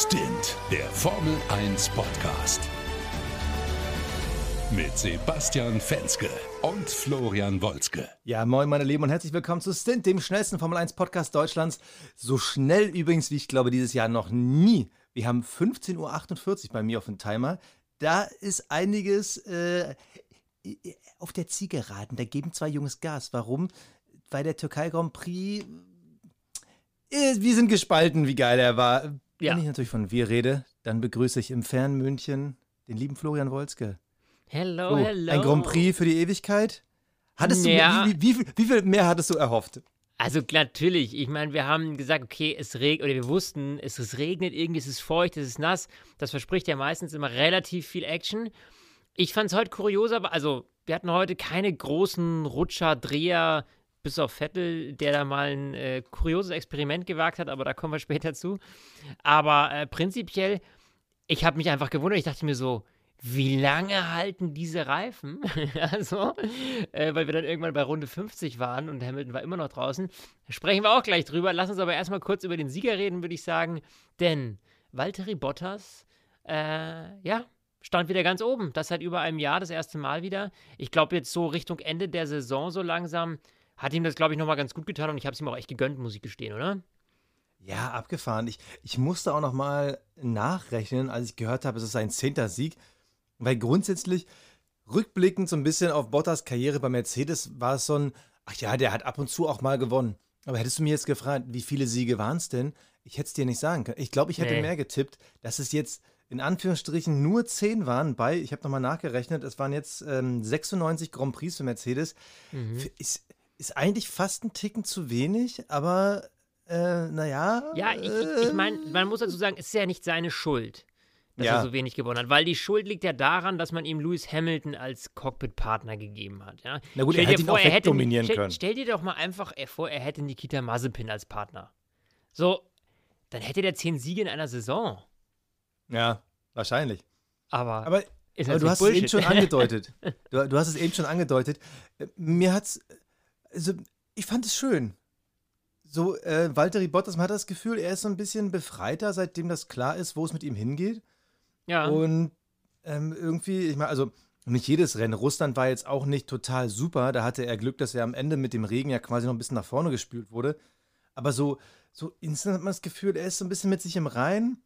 Stint, der Formel 1 Podcast. Mit Sebastian Fenske und Florian Wolzke. Ja, moin meine Lieben und herzlich willkommen zu Stint, dem schnellsten Formel 1 Podcast Deutschlands. So schnell übrigens, wie ich glaube, dieses Jahr noch nie. Wir haben 15.48 Uhr bei mir auf dem Timer. Da ist einiges äh, auf der Zielgeraden. Da geben zwei Jungs Gas. Warum? Weil der Türkei Grand Prix. Äh, wir sind gespalten, wie geil er war. Ja. Wenn ich natürlich von wir rede, dann begrüße ich im fernen München den lieben Florian Wolzke. Hello, So, hello. Ein Grand Prix für die Ewigkeit? Hattest Ja. du, wie, wie, wie, wie viel mehr hattest du erhofft? Also natürlich, ich meine, wir haben gesagt, okay, es regnet, oder wir wussten, es, es regnet irgendwie, es ist feucht, es ist nass. Das verspricht ja meistens immer relativ viel Action. Ich fand es heute kurios, aber also wir hatten heute keine großen Rutscher, Dreher, bis auf Vettel, der da mal ein äh, kurioses Experiment gewagt hat, aber da kommen wir später zu. Aber äh, prinzipiell, ich habe mich einfach gewundert, ich dachte mir so, wie lange halten diese Reifen? also, äh, weil wir dann irgendwann bei Runde 50 waren und Hamilton war immer noch draußen. Sprechen wir auch gleich drüber. Lass uns aber erstmal kurz über den Sieger reden, würde ich sagen. Denn Valtteri Bottas, äh, ja, stand wieder ganz oben. Das seit über einem Jahr, das erste Mal wieder. Ich glaube, jetzt so Richtung Ende der Saison so langsam hat ihm das, glaube ich, nochmal ganz gut getan und ich habe es ihm auch echt gegönnt, muss ich gestehen, oder? Ja, abgefahren. Ich, ich musste auch noch mal nachrechnen, als ich gehört habe, es ist sein zehnter Sieg. Weil grundsätzlich, rückblickend so ein bisschen auf Bottas Karriere bei Mercedes, war es so ein, ach ja, der hat ab und zu auch mal gewonnen. Aber hättest du mir jetzt gefragt, wie viele Siege waren es denn? Ich hätte es dir nicht sagen können. Ich glaube, ich hätte Nee. mehr getippt, dass es jetzt in Anführungsstrichen nur 10 waren bei, ich habe nochmal nachgerechnet, es waren jetzt ähm, 96 Grand Prix für Mercedes. Mhm. Ist, ist eigentlich fast ein Ticken zu wenig, aber äh, naja. Ja, ich, ich, ich meine, man muss dazu sagen, es ist ja nicht seine Schuld, dass Ja. er so wenig gewonnen hat, weil die Schuld liegt ja daran, dass man ihm Lewis Hamilton als Cockpit-Partner gegeben hat. Ja? Na gut, Stell er hätte dir ihn auch hätte, wegdominieren stell, können. Stell dir doch mal einfach äh, vor, er hätte Nikita Mazepin als Partner. So, dann hätte der zehn Siege in einer Saison. Ja, wahrscheinlich. Aber, Aber, aber du hast es eben Bullshit. schon angedeutet. Du, du hast es eben schon angedeutet. Äh, Mir hat's, also ich fand es schön. So, äh, Valtteri Bottas, man hat das Gefühl, er ist so ein bisschen befreiter, seitdem das klar ist, wo es mit ihm hingeht. ja. Und ähm, irgendwie, ich meine, also nicht jedes Rennen. Russland war jetzt auch nicht total super. Da hatte er Glück, dass er am Ende mit dem Regen ja quasi noch ein bisschen nach vorne gespült wurde. Aber so, so instant hat man das Gefühl, er ist so ein bisschen mit sich im Reinen.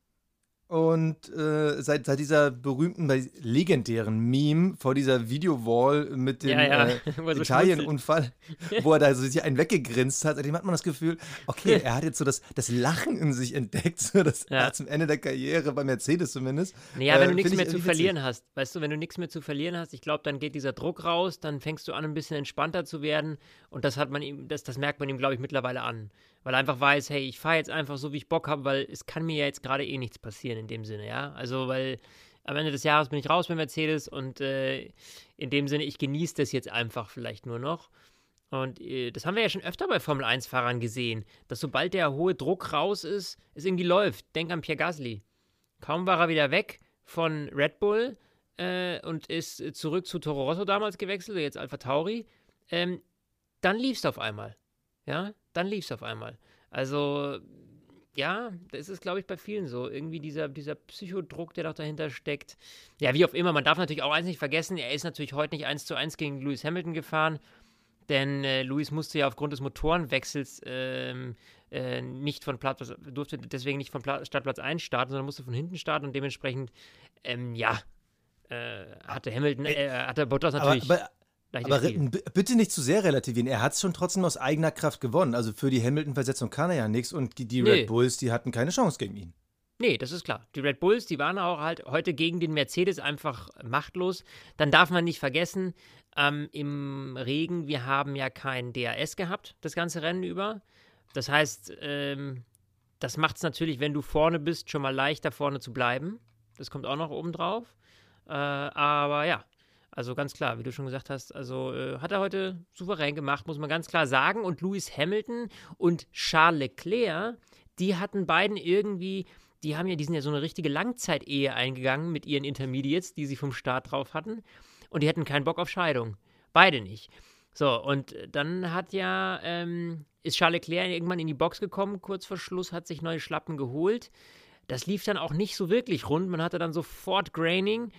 Und äh, seit, seit dieser berühmten, legendären Meme vor dieser Videowall mit dem Ja, ja, äh, so Italienunfall, wo er da so sich einen weggegrinst hat, seitdem hat man das Gefühl, okay, er hat jetzt so das, das Lachen in sich entdeckt, so das Ja. zum Ende der Karriere, bei Mercedes zumindest. Naja, wenn Äh, du nichts mehr zu irgendwie witzig. verlieren hast, weißt du, wenn du nichts mehr zu verlieren hast, ich glaube, dann geht dieser Druck raus, dann fängst du an, ein bisschen entspannter zu werden und das hat man ihm, das, das merkt man ihm, glaube ich, mittlerweile an. Weil er einfach weiß, hey, ich fahre jetzt einfach so, wie ich Bock habe, weil es kann mir ja jetzt gerade eh nichts passieren in dem Sinne, ja. Also, weil am Ende des Jahres bin ich raus mit Mercedes und äh, in dem Sinne, ich genieße das jetzt einfach vielleicht nur noch. Und äh, das haben wir ja schon öfter bei Formel 1-Fahrern gesehen, dass sobald der hohe Druck raus ist, es irgendwie läuft. Denk an Pierre Gasly. Kaum war er wieder weg von Red Bull äh, und ist zurück zu Toro Rosso damals gewechselt, jetzt Alpha Tauri, ähm, dann lief es auf einmal. Ja, dann lief es auf einmal. Also, ja, das ist, glaube ich, bei vielen so. Irgendwie dieser, dieser Psychodruck, der doch dahinter steckt. Ja, wie auch immer, man darf natürlich auch eins nicht vergessen, er ist natürlich heute nicht 1 zu 1 gegen Lewis Hamilton gefahren, denn äh, Lewis musste ja aufgrund des Motorenwechsels ähm, äh, nicht von Platz, durfte deswegen nicht von Pla Startplatz 1 starten, sondern musste von hinten starten und dementsprechend, ähm, ja, äh, hatte Hamilton, äh, hatte Bottas Aber, natürlich aber, leicht aber bitte nicht zu sehr relativieren. Er hat es schon trotzdem aus eigener Kraft gewonnen. Also für die Hamilton-Versetzung kann er ja nichts und die, die Nee. Red Bulls, die hatten keine Chance gegen ihn. Nee, das ist klar. Die Red Bulls, die waren auch halt heute gegen den Mercedes einfach machtlos. Dann darf man nicht vergessen, ähm, im Regen, wir haben ja kein DRS gehabt, das ganze Rennen über. Das heißt, ähm, das macht es natürlich, wenn du vorne bist, schon mal leichter vorne zu bleiben. Das kommt auch noch oben drauf. Äh, aber ja, also ganz klar, wie du schon gesagt hast, also äh, hat er heute souverän gemacht, muss man ganz klar sagen. Und Lewis Hamilton und Charles Leclerc, die hatten beiden irgendwie, die haben ja, die sind ja so eine richtige Langzeitehe eingegangen mit ihren Intermediates, die sie vom Start drauf hatten. Und die hatten keinen Bock auf Scheidung. Beide nicht. So, und dann hat ja, ähm, ist Charles Leclerc irgendwann in die Box gekommen, kurz vor Schluss, hat sich neue Schlappen geholt. das lief dann auch nicht so wirklich rund. Man hatte dann sofort Graining.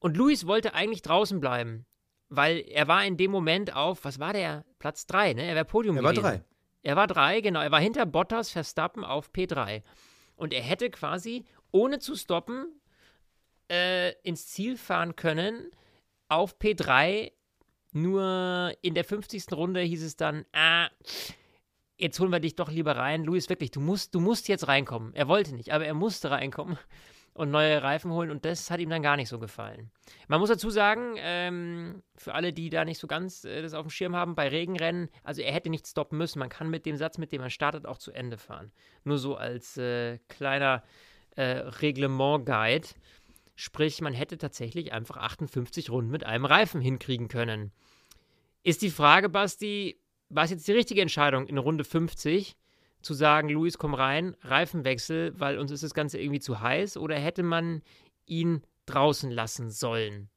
Und Luis wollte eigentlich draußen bleiben, weil er war in dem Moment auf, was war der? Platz 3, ne? Er war Podium Er gewesen. war drei. Er war 3, genau. Er war hinter Bottas Verstappen auf P3. Und er hätte quasi, ohne zu stoppen, äh, ins Ziel fahren können auf P3. Nur in der 50. Runde hieß es dann, ah, jetzt holen wir dich doch lieber rein. Luis, wirklich, du musst, du musst jetzt reinkommen. Er wollte nicht, aber er musste reinkommen und neue Reifen holen und das hat ihm dann gar nicht so gefallen. Man muss dazu sagen, ähm, für alle, die da nicht so ganz äh, das auf dem Schirm haben, bei Regenrennen, also er hätte nicht stoppen müssen. Man kann mit dem Satz, mit dem er startet, auch zu Ende fahren. Nur so als äh, kleiner äh, Reglement-Guide. Sprich, man hätte tatsächlich einfach 58 Runden mit einem Reifen hinkriegen können. Ist die Frage, Basti, war es jetzt die richtige Entscheidung in Runde 50 zu sagen, Luis, komm rein, Reifenwechsel, weil uns ist das Ganze irgendwie zu heiß? Oder hätte man ihn draußen lassen sollen?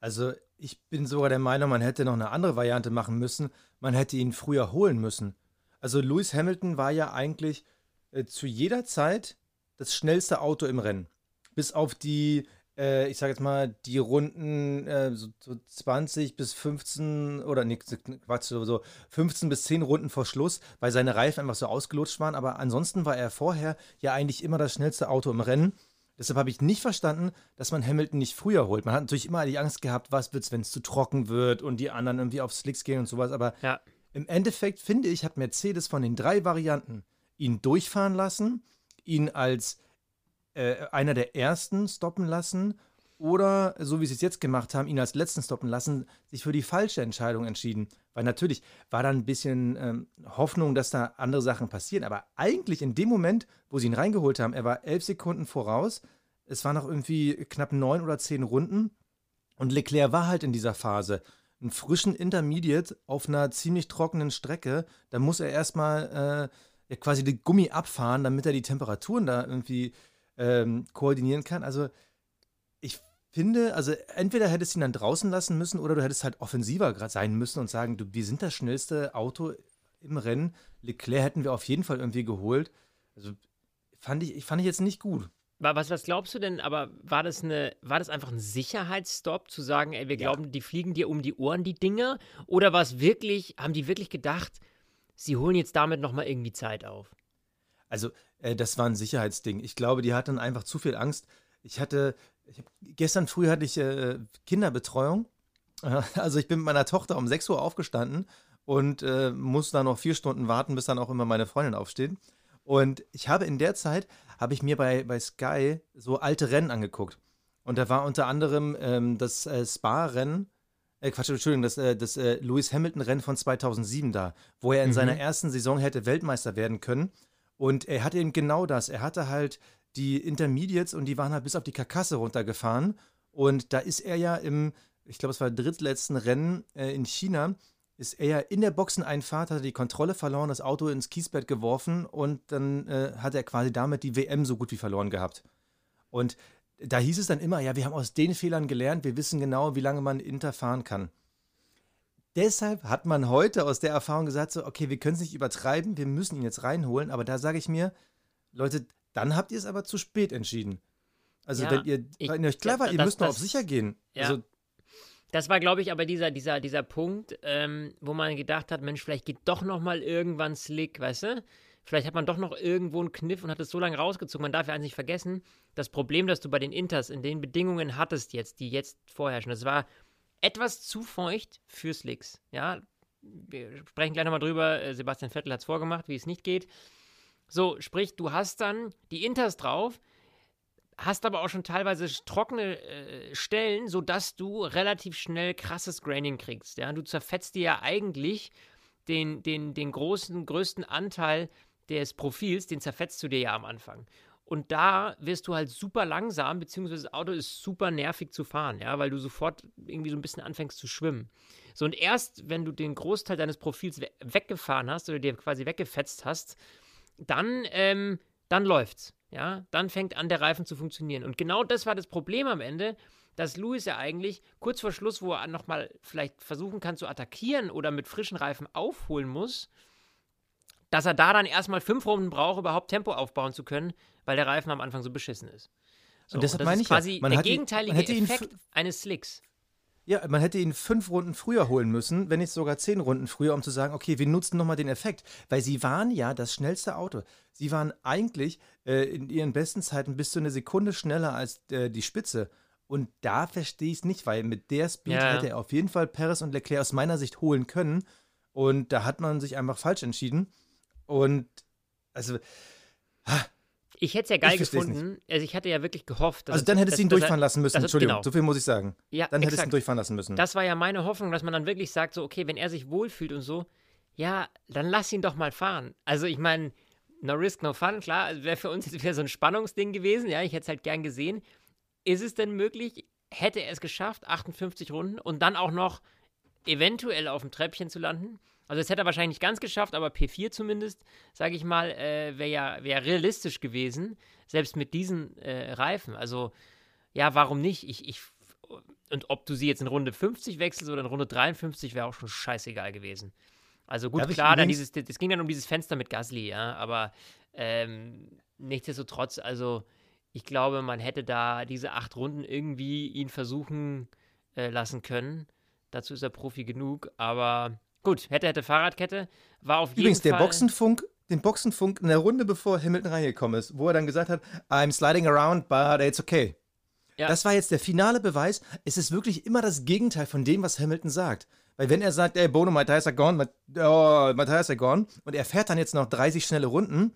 Also ich bin sogar der Meinung, man hätte noch eine andere Variante machen müssen. Man hätte ihn früher holen müssen. Also Lewis Hamilton war ja eigentlich äh, zu jeder Zeit das schnellste Auto im Rennen. Bis auf die, äh, ich sage jetzt mal, die Runden äh, so, so 20 bis 15 oder nee, Quatsch, so, so 15 bis 10 Runden vor Schluss, weil seine Reifen einfach so ausgelutscht waren. Aber ansonsten war er vorher ja eigentlich immer das schnellste Auto im Rennen. Deshalb habe ich nicht verstanden, dass man Hamilton nicht früher holt. Man hat natürlich immer die Angst gehabt, was wird's, wenn es zu trocken wird und die anderen irgendwie auf Slicks gehen und sowas. Aber Ja. im Endeffekt finde ich, hat Mercedes von den drei Varianten ihn durchfahren lassen, ihn als äh, einer der ersten stoppen lassen oder, so wie sie es jetzt gemacht haben, ihn als letzten stoppen lassen, sich für die falsche Entscheidung entschieden. Weil natürlich war da ein bisschen ähm, Hoffnung, dass da andere Sachen passieren. Aber eigentlich in dem Moment, wo sie ihn reingeholt haben, er war elf Sekunden voraus. Es waren noch irgendwie knapp neun oder zehn Runden. Und Leclerc war halt in dieser Phase. Einen frischen Intermediate auf einer ziemlich trockenen Strecke. Da muss er erstmal äh, quasi den Gummi abfahren, damit er die Temperaturen da irgendwie ähm, koordinieren kann. Also ich finde, also entweder hättest du ihn dann draußen lassen müssen oder du hättest halt offensiver sein müssen und sagen, du, wir sind das schnellste Auto im Rennen. Leclerc hätten wir auf jeden Fall irgendwie geholt. Also fand ich, fand ich jetzt nicht gut. Wa- Was, was glaubst du denn, aber war das, eine, war das einfach ein Sicherheitsstopp, zu sagen, ey, wir Ja. glauben, die fliegen dir um die Ohren, die Dinger? Oder war es wirklich, haben die wirklich gedacht, sie holen jetzt damit nochmal irgendwie Zeit auf? Also, äh, das war ein Sicherheitsding. Ich glaube, die hatten einfach zu viel Angst. Ich hatte, ich hab, gestern früh hatte ich äh, Kinderbetreuung. Also, ich bin mit meiner Tochter um 6 Uhr aufgestanden und äh, muss dann noch vier Stunden warten, bis dann auch immer meine Freundin aufsteht. Und ich habe in der Zeit, habe ich mir bei, bei Sky so alte Rennen angeguckt. Und da war unter anderem ähm, das äh, Spa-Rennen, äh, Quatsch, Entschuldigung, das, äh, das äh, Lewis Hamilton-Rennen von 2007 da, wo er in Mhm. seiner ersten Saison hätte Weltmeister werden können. Und er hatte eben genau das. Er hatte halt die Intermediates und die waren halt bis auf die Karkasse runtergefahren. Und da ist er ja im, ich glaube, es war drittletzten Rennen äh, in China, ist er ja in der Boxeneinfahrt, hat er die Kontrolle verloren, das Auto ins Kiesbett geworfen und dann äh, hat er quasi damit die WM so gut wie verloren gehabt. Und da hieß es dann immer, ja, wir haben aus den Fehlern gelernt, wir wissen genau, wie lange man Inter fahren kann. Deshalb hat man heute aus der Erfahrung gesagt, so, okay, wir können es nicht übertreiben, wir müssen ihn jetzt reinholen, aber da sage ich mir, Leute, dann habt ihr es aber zu spät entschieden. Also Ja, wenn ihr, ich- wenn ihr euch klar war, ihr das- müsst noch auf sicher gehen. Ja. Also, Das war, glaube ich, aber dieser, dieser, dieser Punkt, ähm, wo man gedacht hat, Mensch, vielleicht geht doch noch mal irgendwann Slick, weißt du? Vielleicht hat man doch noch irgendwo einen Kniff und hat es so lange rausgezogen. Man darf ja eins nicht vergessen, das Problem, das du bei den Inters in den Bedingungen hattest jetzt, die jetzt vorherrschen, das war etwas zu feucht für Slicks. Ja, wir sprechen gleich nochmal drüber. Äh, Sebastian Vettel hat es vorgemacht, wie es nicht geht. So, sprich, du hast dann die Inters drauf, hast aber auch schon teilweise trockene äh, Stellen, sodass du relativ schnell krasses Graining kriegst. Ja? Du zerfetzt dir ja eigentlich den, den, den großen, größten Anteil des Profils, den zerfetzt du dir ja am Anfang. Und da wirst du halt super langsam, beziehungsweise das Auto ist super nervig zu fahren, ja, weil du sofort irgendwie so ein bisschen anfängst zu schwimmen. So, und erst wenn du den Großteil deines Profils we weggefahren hast oder dir quasi weggefetzt hast, dann, ähm, dann läuft's. Ja, dann fängt an, der Reifen zu funktionieren. Und genau das war das Problem am Ende, dass Lewis ja eigentlich kurz vor Schluss, wo er nochmal vielleicht versuchen kann zu attackieren oder mit frischen Reifen aufholen muss, dass er da dann erstmal fünf Runden braucht, überhaupt Tempo aufbauen zu können, weil der Reifen am Anfang so beschissen ist. So, und deshalb das meine ist ich ja, quasi man der gegenteilige ihn Effekt eines Slicks. Ja, man hätte ihn fünf Runden früher holen müssen, wenn nicht sogar zehn Runden früher, um zu sagen, okay, wir nutzen nochmal den Effekt. Weil sie waren ja das schnellste Auto. Sie waren eigentlich äh, in ihren besten Zeiten bis zu einer Sekunde schneller als äh, die Spitze. Und da verstehe ich es nicht, weil mit der Speed Ja. hätte er auf jeden Fall Perez und Leclerc aus meiner Sicht holen können. Und da hat man sich einfach falsch entschieden. Und also, Ich hätte es ja geil gefunden. Also ich hatte ja wirklich gehofft, dass also dann hättest du ihn dass durchfahren lassen müssen. Entschuldigung, genau. so viel muss ich sagen. Ja, Dann hättest du ihn durchfahren lassen müssen. Das war ja meine Hoffnung, dass man dann wirklich sagt, so, okay, wenn er sich wohlfühlt und so, ja, dann lass ihn doch mal fahren. Also ich meine, no risk, no fun, klar, wäre für uns jetzt wieder so ein Spannungsding gewesen, ja, ich hätte es halt gern gesehen. Ist es denn möglich, hätte er es geschafft, 58 Runden und dann auch noch eventuell auf dem Treppchen zu landen? Also das hätte er wahrscheinlich nicht ganz geschafft, aber P4 zumindest, sage ich mal, äh, wäre ja wär realistisch gewesen, selbst mit diesen äh, Reifen. Also ja, warum nicht? Ich, ich, und ob du sie jetzt in Runde 50 wechselst oder in Runde 53, wäre auch schon scheißegal gewesen. Also gut, Darf klar, dann dieses, das ging dann um dieses Fenster mit Gasly, ja, aber ähm, nichtsdestotrotz, also ich glaube, man hätte da diese acht Runden irgendwie ihn versuchen äh, lassen können. Dazu ist er Profi genug, aber gut, hätte, hätte Fahrradkette, war auf jeden Übrigens, der Fall. Boxenfunk, den Boxenfunk in der Runde, bevor Hamilton reingekommen ist, wo er dann gesagt hat, I'm sliding around, but it's okay. Ja. Das war jetzt der finale Beweis. Es ist wirklich immer das Gegenteil von dem, was Hamilton sagt. Weil wenn er sagt, ey, Bono, my tires are gone, my, oh, my tires are gone, und er fährt dann jetzt noch 30 schnelle Runden,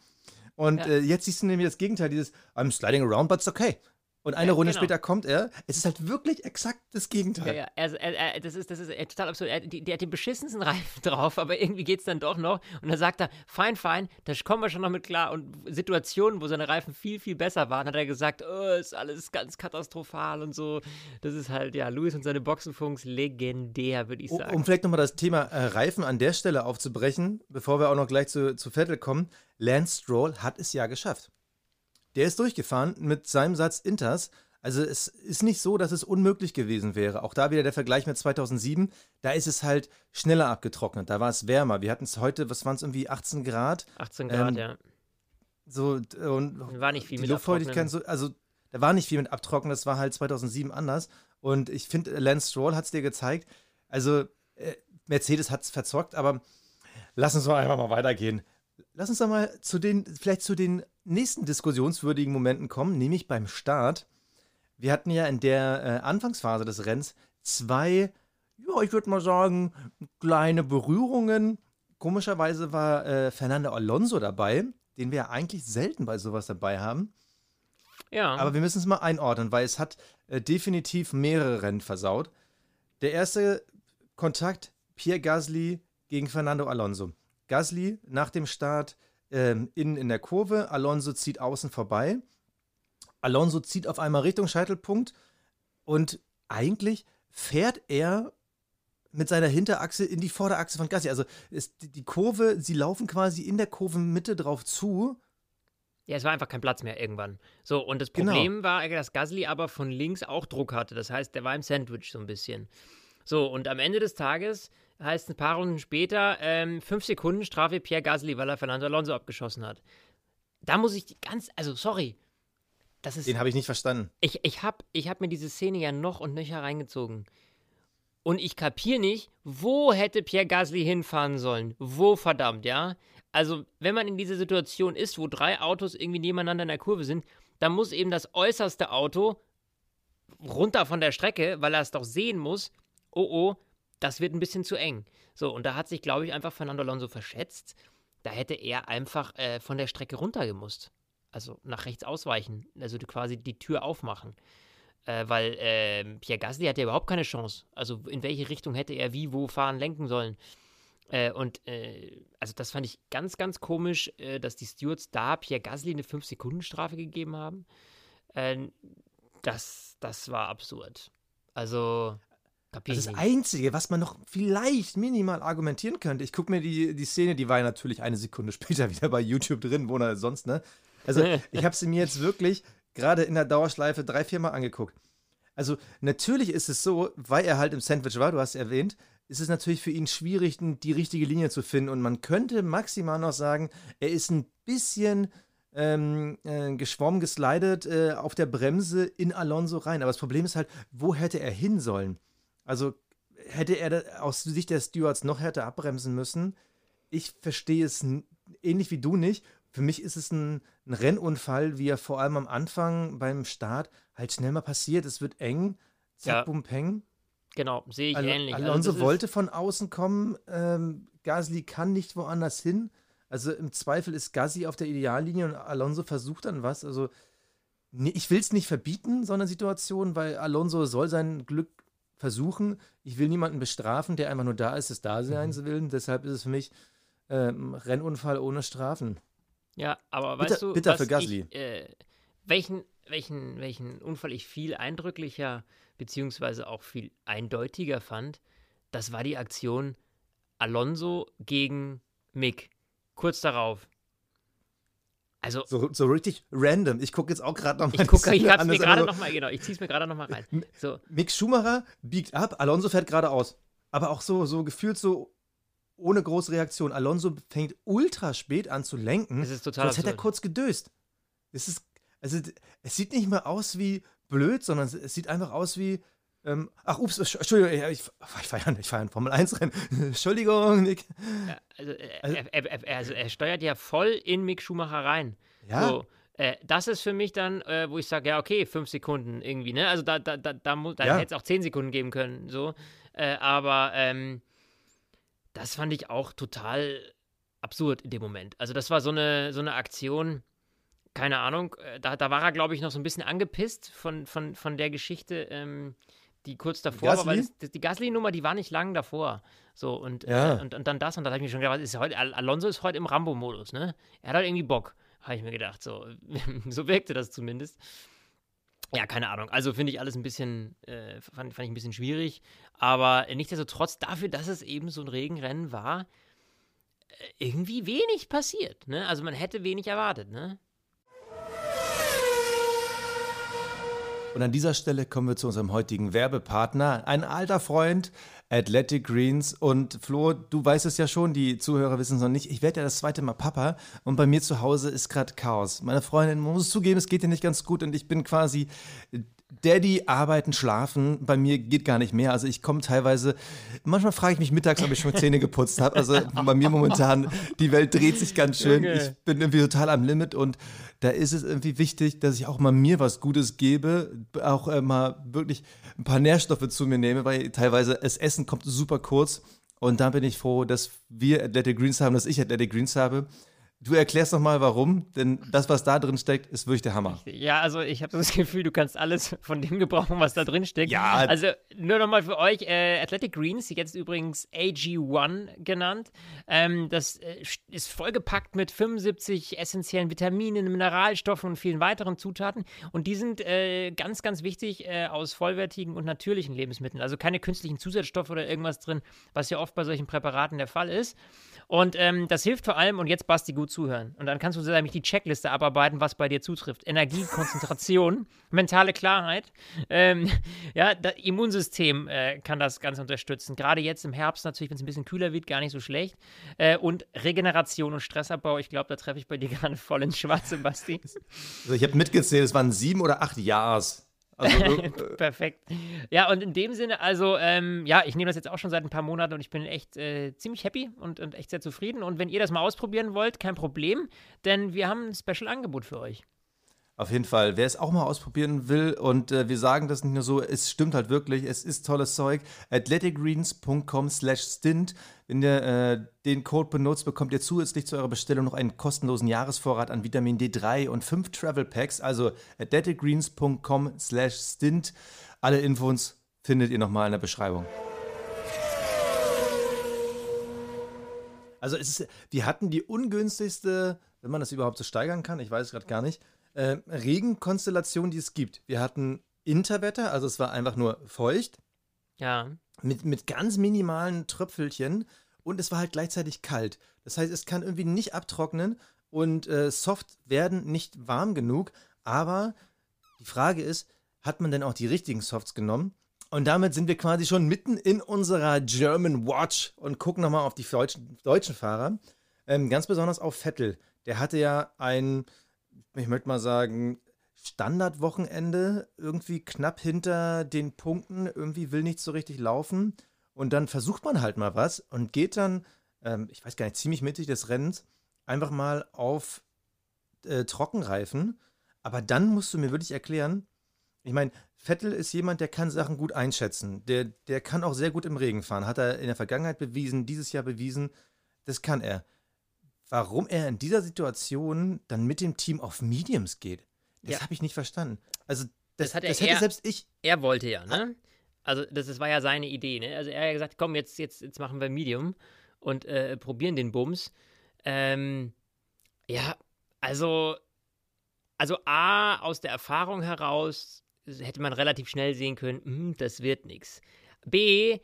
und Ja. äh, jetzt siehst du nämlich das Gegenteil, dieses I'm sliding around, but it's okay. Und eine Ja, Runde genau. später kommt er. Es ist halt wirklich exakt das Gegenteil. Ja, ja, also, er, er, das ist, das ist total absurd. Er, die, der hat den beschissensten Reifen drauf, aber irgendwie geht es dann doch noch. Und dann sagt er, fein, fein, da kommen wir schon noch mit klar. Und Situationen, wo seine Reifen viel, viel besser waren, hat er gesagt, oh, ist alles ganz katastrophal und so. Das ist halt, ja, Louis und seine Boxenfunks legendär, würde ich Um- sagen. Um vielleicht nochmal das Thema äh, Reifen an der Stelle aufzubrechen, bevor wir auch noch gleich zu, zu Vettel kommen. Lance Stroll hat es ja geschafft. Der ist durchgefahren mit seinem Satz Inters. Also es ist nicht so, dass es unmöglich gewesen wäre. Auch da wieder der Vergleich mit 2007. Da ist es halt schneller abgetrocknet. Da war es wärmer. Wir hatten es heute, was waren es irgendwie 18 Grad. 18 Grad, ähm, ja. So und War nicht viel die mit Luftfeuchtigkeit so, also da war nicht viel mit Abtrocknen, das war halt 2007 anders. Und ich finde, Lance Stroll hat es dir gezeigt. Also, äh, Mercedes hat es verzockt, aber lass uns doch einfach mal weitergehen. Lass uns doch mal zu den, vielleicht zu den nächsten diskussionswürdigen Momenten kommen, nämlich beim Start. Wir hatten ja in der äh, Anfangsphase des Rennens zwei, ja, ich würde mal sagen, kleine Berührungen. Komischerweise war äh, Fernando Alonso dabei, den wir ja eigentlich selten bei sowas dabei haben. Ja, Aber wir müssen es mal einordnen, weil es hat äh, definitiv mehrere Rennen versaut. Der erste Kontakt, Pierre Gasly gegen Fernando Alonso. Gasly nach dem Start ähm, innen in der Kurve, Alonso zieht außen vorbei. Alonso zieht auf einmal Richtung Scheitelpunkt und eigentlich fährt er mit seiner Hinterachse in die Vorderachse von Gasly. Also ist die- Kurve, sie laufen quasi in der Kurvenmitte drauf zu. Ja, es war einfach kein Platz mehr irgendwann. So, und das Genau. Problem war, dass Gasly aber von links auch Druck hatte. Das heißt, der war im Sandwich so ein bisschen. So, und am Ende des Tages heißt ein paar Runden später, ähm, fünf Sekunden Strafe Pierre Gasly, weil er Fernando Alonso abgeschossen hat. Da muss ich die ganz, also sorry, das ist, Den habe ich nicht verstanden. ich, ich habe ich hab mir diese Szene ja noch und nöcher reingezogen. Und ich kapiere nicht, wo hätte Pierre Gasly hinfahren sollen? Wo verdammt, ja? Also, wenn man in dieser Situation ist, wo drei Autos irgendwie nebeneinander in der Kurve sind, dann muss eben das äußerste Auto runter von der Strecke, weil er es doch sehen muss. Oh oh, das wird ein bisschen zu eng. So, und da hat sich, glaube ich, einfach Fernando Alonso verschätzt. Da hätte er einfach äh, von der Strecke runtergemusst. Also nach rechts ausweichen. Also quasi die Tür aufmachen. Äh, weil ähm, Pierre Gasly hatte ja überhaupt keine Chance. Also in welche Richtung hätte er wie, wo fahren, lenken sollen. Äh, und äh, also das fand ich ganz, ganz komisch, äh, dass die Stewards da Pierre Gasly eine 5-Sekunden-Strafe gegeben haben. Äh, das, das war absurd. Also, kapier Das ist das. Einzige, was man noch vielleicht minimal argumentieren könnte. Ich gucke mir die, die Szene, die war ja natürlich eine Sekunde später wieder bei YouTube drin, wo er sonst, ne? Also, ich habe sie mir jetzt wirklich gerade in der Dauerschleife drei, vier Mal angeguckt. Also, natürlich ist es so, weil er halt im Sandwich war, du hast erwähnt, ist es natürlich für ihn schwierig, die richtige Linie zu finden. Und man könnte maximal noch sagen, er ist ein bisschen ähm, äh, geschwommen, geslidet äh, auf der Bremse in Alonso rein. Aber das Problem ist halt, wo hätte er hin sollen? Also hätte er aus Sicht der Stewards noch härter abbremsen müssen. Ich verstehe es ähnlich wie du nicht. Für mich ist es ein, ein, Rennunfall, wie er vor allem am Anfang beim Start halt schnell mal passiert. Es wird eng, zack, ja. bum, peng. Genau, sehe ich Al ähnlich. Also Alonso also wollte von außen kommen. Ähm, Gasly kann nicht woanders hin. Also im Zweifel ist Gasly auf der Ideallinie und Alonso versucht dann was. Also ich will es nicht verbieten, so eine Situation, weil Alonso soll sein Glück versuchen. Ich will niemanden bestrafen, der einfach nur da ist, des Daseins mhm. willen. Deshalb ist es für mich ähm, Rennunfall ohne Strafen. Ja, aber weißt bitter, du, bitter für Gasly. Ich, äh, welchen, welchen, welchen Unfall ich viel eindrücklicher beziehungsweise auch viel eindeutiger fand, das war die Aktion Alonso gegen Mick. Kurz darauf. Also, so, so richtig random. Ich gucke jetzt auch gerade nochmal. Ich gucke, ich mir gerade nochmal, genau, ich zieh's mir gerade nochmal rein. So. Mick Schumacher biegt ab, Alonso fährt geradeaus. Aber auch so, so gefühlt so ohne große Reaktion. Alonso fängt ultra spät an zu lenken. Das ist total. Sonst hätte er kurz gedöst. Es ist, also, es sieht nicht mal aus wie blöd, sondern es sieht einfach aus wie, ähm, ach, ups, Entschuldigung, ich, ich feiere ich feier ein Formel-1-Rennen. Entschuldigung, Nick. Ja, also, äh, also, er, er, also, er, steuert ja voll in Mick Schumacher rein. Ja. So, äh, das ist für mich dann, äh, wo ich sage, ja, okay, fünf Sekunden irgendwie, ne? Also da, da, da, da, da ja. hätte es auch zehn Sekunden geben können, so. Äh, aber ähm, das fand ich auch total absurd in dem Moment. Also das war so eine, so eine Aktion, keine Ahnung, äh, da, da war er, glaube ich, noch so ein bisschen angepisst von, von, von der Geschichte. Ähm, die kurz davor Gasly? war, weil das, die Gasly-Nummer, die war nicht lang davor. So, und, ja. äh, und, und dann das, und da habe ich mir schon gedacht, ist heute, Alonso ist heute im Rambo-Modus, ne? Er hat halt irgendwie Bock, habe ich mir gedacht. So, so wirkte das zumindest. Ja, keine Ahnung. Also finde ich alles ein bisschen, äh, fand, fand ich ein bisschen schwierig. Aber nichtsdestotrotz, dafür, dass es eben so ein Regenrennen war, äh, irgendwie wenig passiert. Ne? Also man hätte wenig erwartet, ne? Und an dieser Stelle kommen wir zu unserem heutigen Werbepartner, ein alter Freund, Athletic Greens. Und Flo, du weißt es ja schon, die Zuhörer wissen es noch nicht. Ich werde ja das zweite Mal Papa und bei mir zu Hause ist gerade Chaos. Meine Freundin muss zugeben, es geht ihr nicht ganz gut und ich bin quasi Daddy, arbeiten, schlafen, bei mir geht gar nicht mehr. Also ich komme teilweise, manchmal frage ich mich mittags, ob ich schon Zähne geputzt habe. Also bei mir momentan, die Welt dreht sich ganz schön. Ich bin irgendwie total am Limit und da ist es irgendwie wichtig, dass ich auch mal mir was Gutes gebe, auch äh, mal wirklich ein paar Nährstoffe zu mir nehme, weil teilweise das Essen kommt super kurz. Und da bin ich froh, dass wir Athletic Greens haben, dass ich Athletic Greens habe. Du erklärst noch mal, warum, denn das, was da drin steckt, ist wirklich der Hammer. Ja, also ich habe das Gefühl, du kannst alles von dem gebrauchen, was da drin steckt. Ja. Also nur noch mal für euch, äh, Athletic Greens, jetzt übrigens AG1 genannt. Ähm, das äh, ist vollgepackt mit 75 essentiellen Vitaminen, Mineralstoffen und vielen weiteren Zutaten. Und die sind äh, ganz, ganz wichtig äh, aus vollwertigen und natürlichen Lebensmitteln. Also keine künstlichen Zusatzstoffe oder irgendwas drin, was ja oft bei solchen Präparaten der Fall ist. Und ähm, das hilft vor allem, und jetzt Basti gut zuhören. Und dann kannst du nämlich die Checkliste abarbeiten, was bei dir zutrifft. Energie, Konzentration, mentale Klarheit. Ähm, ja, das Immunsystem äh, kann das Ganze unterstützen. Gerade jetzt im Herbst natürlich, wenn es ein bisschen kühler wird, gar nicht so schlecht. Äh, und Regeneration und Stressabbau, ich glaube, da treffe ich bei dir gerade voll ins Schwarze, Basti. Also ich habe mitgezählt, es waren sieben oder acht Jahres. Also, äh, Perfekt. Ja, und in dem Sinne, also, ähm, ja, ich nehme das jetzt auch schon seit ein paar Monaten und ich bin echt äh, ziemlich happy und, und echt sehr zufrieden. Und wenn ihr das mal ausprobieren wollt, kein Problem, denn wir haben ein Special-Angebot für euch. Auf jeden Fall. Wer es auch mal ausprobieren will und äh, wir sagen das nicht nur so, es stimmt halt wirklich, es ist tolles Zeug. athleticgreens.com slash stint. Wenn ihr äh, den Code benutzt, bekommt ihr zusätzlich zu eurer Bestellung noch einen kostenlosen Jahresvorrat an Vitamin D3 und fünf Travel Packs. Also athleticgreens.com slash stint. Alle Infos findet ihr nochmal in der Beschreibung. Also ist, wir hatten die ungünstigste, wenn man das überhaupt so steigern kann, ich weiß es gerade gar nicht, äh, Regenkonstellation, die es gibt. Wir hatten Interwetter, also es war einfach nur feucht. Ja. Mit, mit ganz minimalen Tröpfelchen und es war halt gleichzeitig kalt. Das heißt, es kann irgendwie nicht abtrocknen und äh, Soft werden nicht warm genug. Aber die Frage ist, hat man denn auch die richtigen Softs genommen? Und damit sind wir quasi schon mitten in unserer German Watch und gucken nochmal auf die deutschen, deutschen Fahrer. Ähm, ganz besonders auf Vettel. Der hatte ja ein, ich möchte mal sagen, Standardwochenende, irgendwie knapp hinter den Punkten, irgendwie will nicht so richtig laufen. Und dann versucht man halt mal was und geht dann, ähm, ich weiß gar nicht, ziemlich mittig des Rennens, einfach mal auf äh, Trockenreifen. Aber dann musst du mir wirklich erklären, ich meine, Vettel ist jemand, der kann Sachen gut einschätzen. Der, der kann auch sehr gut im Regen fahren. Hat er in der Vergangenheit bewiesen, dieses Jahr bewiesen. Das kann er. Warum er in dieser Situation dann mit dem Team auf Mediums geht, das ja. habe ich nicht verstanden. Also, das, das, er, das hätte er, selbst ich. Er wollte ja, ne? Also, das, das war ja seine Idee, ne? Also, er hat gesagt: Komm, jetzt, jetzt, jetzt machen wir Medium und äh, probieren den Bums. Ähm, ja, also, also A, aus der Erfahrung heraus hätte man relativ schnell sehen können, hm, das wird nichts. B,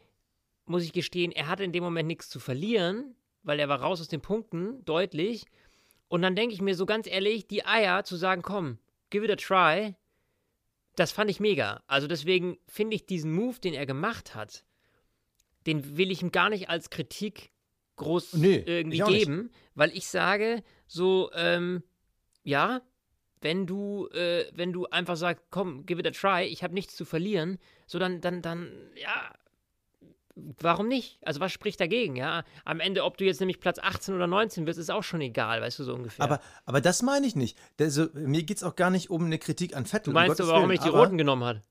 muss ich gestehen, er hatte in dem Moment nichts zu verlieren, weil er war raus aus den Punkten, deutlich. Und dann denke ich mir so ganz ehrlich, die Eier zu sagen, komm, give it a try, das fand ich mega. Also deswegen finde ich diesen Move, den er gemacht hat, den will ich ihm gar nicht als Kritik groß nee, irgendwie geben, nicht. weil ich sage, so, ähm, ja, wenn du, äh, wenn du einfach sagst, komm, give it a try, ich habe nichts zu verlieren, so dann, dann, dann, ja, warum nicht? Also was spricht dagegen, ja? Am Ende, ob du jetzt nämlich Platz 18 oder 19 wirst, ist auch schon egal, weißt du, so ungefähr. Aber, aber das meine ich nicht. Also, mir geht es auch gar nicht um eine Kritik an Vettel. Du meinst um du, warum er die Roten genommen hat?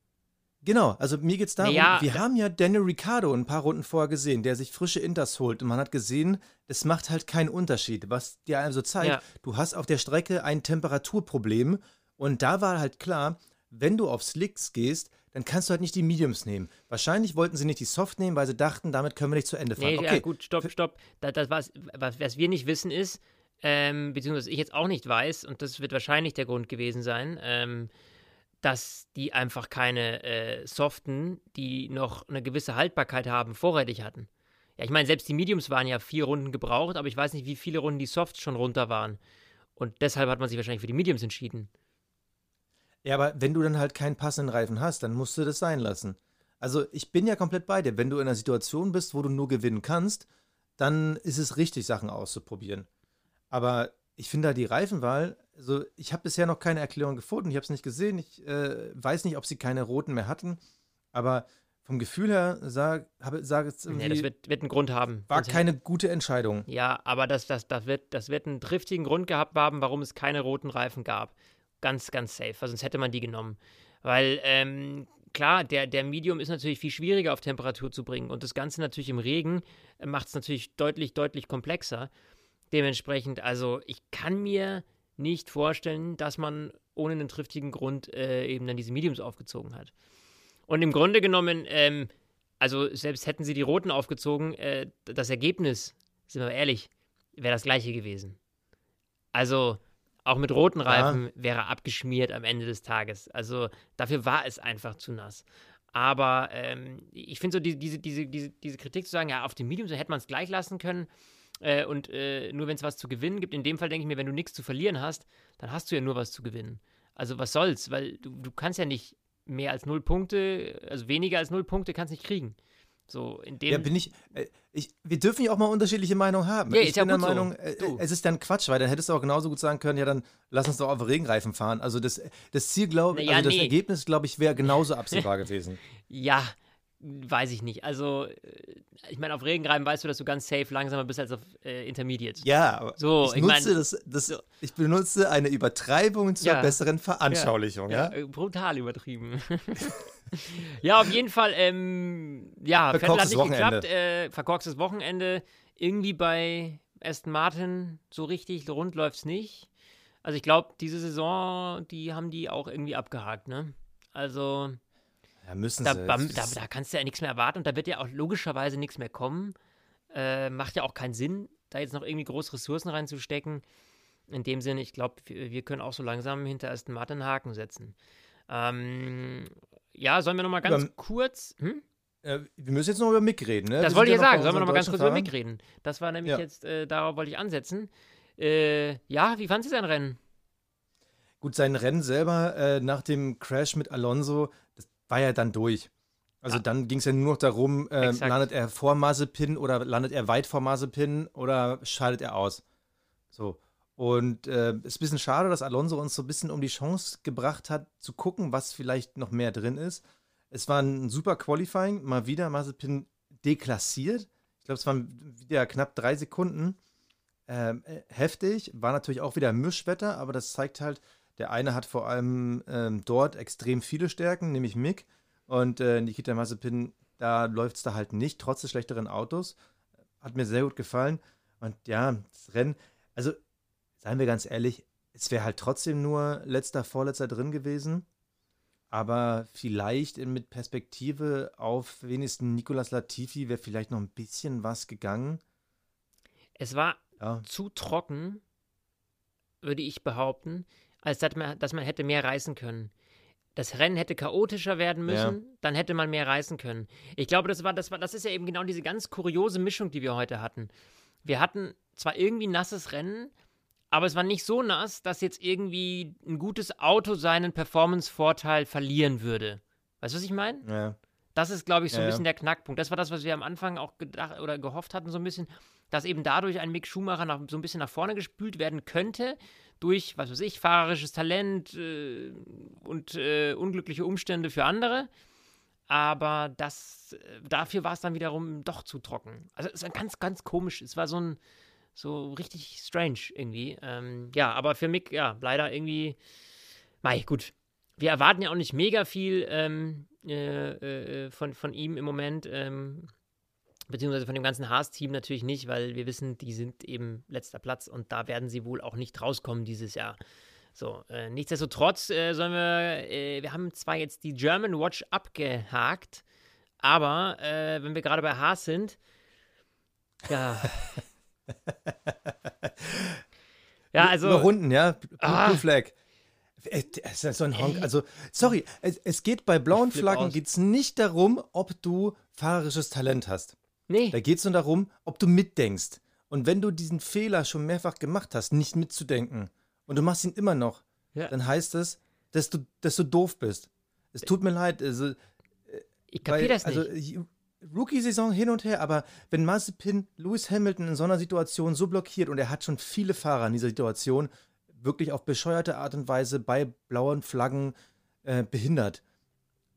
Genau, also mir geht es darum, ja, wir haben ja Daniel Ricciardo ein paar Runden vorher gesehen, der sich frische Inters holt und man hat gesehen, es macht halt keinen Unterschied. Was dir also zeigt, ja. du hast auf der Strecke ein Temperaturproblem und da war halt klar, wenn du auf Slicks gehst, dann kannst du halt nicht die Mediums nehmen. Wahrscheinlich wollten sie nicht die Soft nehmen, weil sie dachten, damit können wir nicht zu Ende fahren. Nee, okay. ja, gut, stopp, stopp. Das, das was, was, was wir nicht wissen ist, ähm, beziehungsweise ich jetzt auch nicht weiß, und das wird wahrscheinlich der Grund gewesen sein, ähm, dass die einfach keine äh, Soften, die noch eine gewisse Haltbarkeit haben, vorrätig hatten. Ja, ich meine, selbst die Mediums waren ja vier Runden gebraucht, aber ich weiß nicht, wie viele Runden die Softs schon runter waren. Und deshalb hat man sich wahrscheinlich für die Mediums entschieden. Ja, aber wenn du dann halt keinen passenden Reifen hast, dann musst du das sein lassen. Also ich bin ja komplett bei dir. Wenn du in einer Situation bist, wo du nur gewinnen kannst, dann ist es richtig, Sachen auszuprobieren. Aber ich finde da die Reifenwahl also ich habe bisher noch keine Erklärung gefunden. Ich habe es nicht gesehen. Ich äh, weiß nicht, ob sie keine roten mehr hatten. Aber vom Gefühl her sage sag es irgendwie. Nee, das wird, wird einen Grund haben. War keine gute Entscheidung. Ja, aber das, das, das, wird, das wird einen triftigen Grund gehabt haben, warum es keine roten Reifen gab. Ganz, ganz safe. Sonst hätte man die genommen. Weil, ähm, klar, der, der Medium ist natürlich viel schwieriger auf Temperatur zu bringen. Und das Ganze natürlich im Regen äh, macht es natürlich deutlich, deutlich komplexer. Dementsprechend, also ich kann mir nicht vorstellen, dass man ohne einen triftigen Grund äh, eben dann diese Mediums aufgezogen hat. Und im Grunde genommen, ähm, also selbst hätten sie die Roten aufgezogen, äh, das Ergebnis, sind wir ehrlich, wäre das gleiche gewesen. Also auch mit roten Reifen ja. wäre abgeschmiert am Ende des Tages. Also dafür war es einfach zu nass. Aber ähm, ich finde so die, diese, diese, diese, diese Kritik zu sagen, ja, auf dem Medium so hätte man es gleich lassen können, äh, und äh, nur wenn es was zu gewinnen gibt. In dem Fall denke ich mir, wenn du nichts zu verlieren hast, dann hast du ja nur was zu gewinnen. Also was soll's, weil du, du kannst ja nicht mehr als null Punkte, also weniger als null Punkte kannst nicht kriegen. So, in dem ja, bin ich, äh, ich, wir dürfen ja auch mal unterschiedliche Meinungen haben. Ja, ich bin ja der Meinung, äh, es ist dann Quatsch, weil dann hättest du auch genauso gut sagen können, ja, dann lass uns doch auf Regenreifen fahren. Also das, das Ziel, glaube ich, naja, also das nee. Ergebnis, glaube ich, wäre genauso absehbar gewesen. Ja, Weiß ich nicht. Also, äh, ich meine, auf Regenreiben weißt du, dass du ganz safe langsamer bist als auf äh, Intermediate. Ja, aber so, ich, ich nutze mein, das, das ich benutze eine Übertreibung zur ja. besseren Veranschaulichung, ja? ja? ja brutal übertrieben. ja, auf jeden Fall, ähm, ja, Vettel hat nicht Wochenende. geklappt. Äh, verkorkstes Wochenende. Irgendwie bei Aston Martin so richtig rund läuft es nicht. Also, ich glaube, diese Saison, die haben die auch irgendwie abgehakt, ne? Also, ja, müssen da, sie. Da, da, da, kannst du ja nichts mehr erwarten und da wird ja auch logischerweise nichts mehr kommen. Äh, macht ja auch keinen Sinn, da jetzt noch irgendwie große Ressourcen reinzustecken. In dem Sinne, ich glaube, wir, können auch so langsam hinter Aston Martin Haken setzen. Ähm, ja, sollen wir noch mal ganz über, kurz. Hm? Äh, wir müssen jetzt noch über Mick reden, ne? Das wollte ich ja sagen. Sollen wir noch mal ganz kurz über Mick reden? Das war nämlich ja. jetzt, äh, darauf wollte ich ansetzen. Äh, ja, wie fand sie sein Rennen? Gut, sein Rennen selber äh, nach dem Crash mit Alonso, war ja dann durch. Also Ja. dann ging es ja nur noch darum, Exakt. landet er vor Mazepin oder landet er weit vor Mazepin oder scheidet er aus. So. Und äh, ist ein bisschen schade, dass Alonso uns so ein bisschen um die Chance gebracht hat, zu gucken, was vielleicht noch mehr drin ist. Es war ein super Qualifying, mal wieder Mazepin deklassiert. Ich glaube, es waren wieder knapp drei Sekunden. Ähm, äh, heftig, war natürlich auch wieder Mischwetter, aber das zeigt halt, der eine hat vor allem ähm, dort extrem viele Stärken, nämlich Mick. Und äh, Nikita Mazepin, da läuft es da halt nicht, trotz des schlechteren Autos. Hat mir sehr gut gefallen. Und ja, das Rennen, also seien wir ganz ehrlich, es wäre halt trotzdem nur letzter, vorletzter drin gewesen. Aber vielleicht mit Perspektive auf wenigstens Nicolas Latifi wäre vielleicht noch ein bisschen was gegangen. Es war Ja, zu trocken, würde ich behaupten, als dass man, dass man hätte mehr reißen können. Das Rennen hätte chaotischer werden müssen, dann hätte man mehr reißen können. Ich glaube, das war, das war, das ist ja eben genau diese ganz kuriose Mischung, die wir heute hatten. Wir hatten zwar irgendwie nasses Rennen, aber es war nicht so nass, dass jetzt irgendwie ein gutes Auto seinen Performance-Vorteil verlieren würde. Weißt du, was ich meine? ja. Das ist, glaube ich, so ein Ja, ja. bisschen der Knackpunkt. Das war das, was wir am Anfang auch gedacht oder gehofft hatten, so ein bisschen, dass eben dadurch ein Mick Schumacher nach, so ein bisschen nach vorne gespült werden könnte, durch, was weiß ich, fahrerisches Talent äh, und äh, unglückliche Umstände für andere. Aber das, äh, dafür war es dann wiederum doch zu trocken. Also es war ganz, ganz komisch. Es war so ein, so richtig strange irgendwie. Ähm, ja, aber für Mick, ja, leider irgendwie, mei, gut. Wir erwarten ja auch nicht mega viel ähm, äh, äh, von, von ihm im Moment, ähm, beziehungsweise von dem ganzen Haas-Team natürlich nicht, weil wir wissen, die sind eben letzter Platz und da werden sie wohl auch nicht rauskommen dieses Jahr. So, äh, nichtsdestotrotz äh, sollen wir, äh, wir haben zwar jetzt die German Watch abgehakt, aber äh, wenn wir gerade bei Haas sind, ja. ja, also. Überrunden, ja. Blue, Ah. Blue Flag. Äh, Es ist so ein Honk. Also, sorry, es, es geht bei blauen Flaggen geht's nicht darum, ob du fahrerisches Talent hast. Nee, Da geht es nur darum, ob du mitdenkst. Und wenn du diesen Fehler schon mehrfach gemacht hast, nicht mitzudenken, und du machst ihn immer noch, Ja. dann heißt es, dass du, dass du doof bist. Es tut mir leid. Also, ich kapiere das nicht. also Rookie-Saison hin und her, aber wenn Mazepin Lewis Hamilton in so einer Situation so blockiert und er hat schon viele Fahrer in dieser Situation wirklich auf bescheuerte Art und Weise bei blauen Flaggen äh, behindert.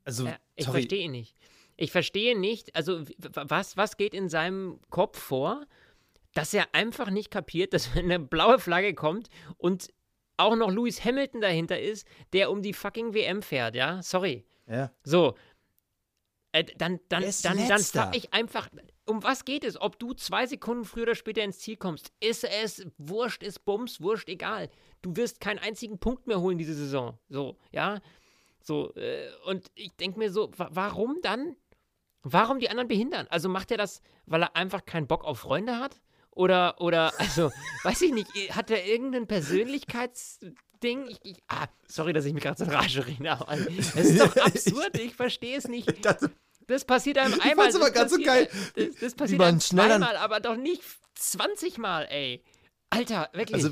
Also, Ja, ich verstehe nicht. Ich verstehe nicht, also was, was geht in seinem Kopf vor, dass er einfach nicht kapiert, dass wenn eine blaue Flagge kommt und auch noch Lewis Hamilton dahinter ist, der um die fucking WM fährt, ja? Sorry. Ja. So. Äh, dann dann, dann, dann frag ich einfach, um was geht es? Ob du zwei Sekunden früher oder später ins Ziel kommst, ist es wurscht, ist Bums, wurscht, egal. Du wirst keinen einzigen Punkt mehr holen diese Saison. So, ja. So, äh, und ich denke mir so, wa warum dann? Warum die anderen behindern? Also macht er das, weil er einfach keinen Bock auf Freunde hat? Oder, oder, also, weiß ich nicht, hat er irgendein Persönlichkeitsding? Ich, ich, ah, sorry, dass ich mich gerade so in Rage rede, aber es ist doch absurd, ich verstehe es nicht. Das, Das passiert einem einmal. fand's aber das ganz so passiert- geil. Das, das passiert einem zweimal, aber doch nicht 20 Mal, ey. Alter, wirklich. also,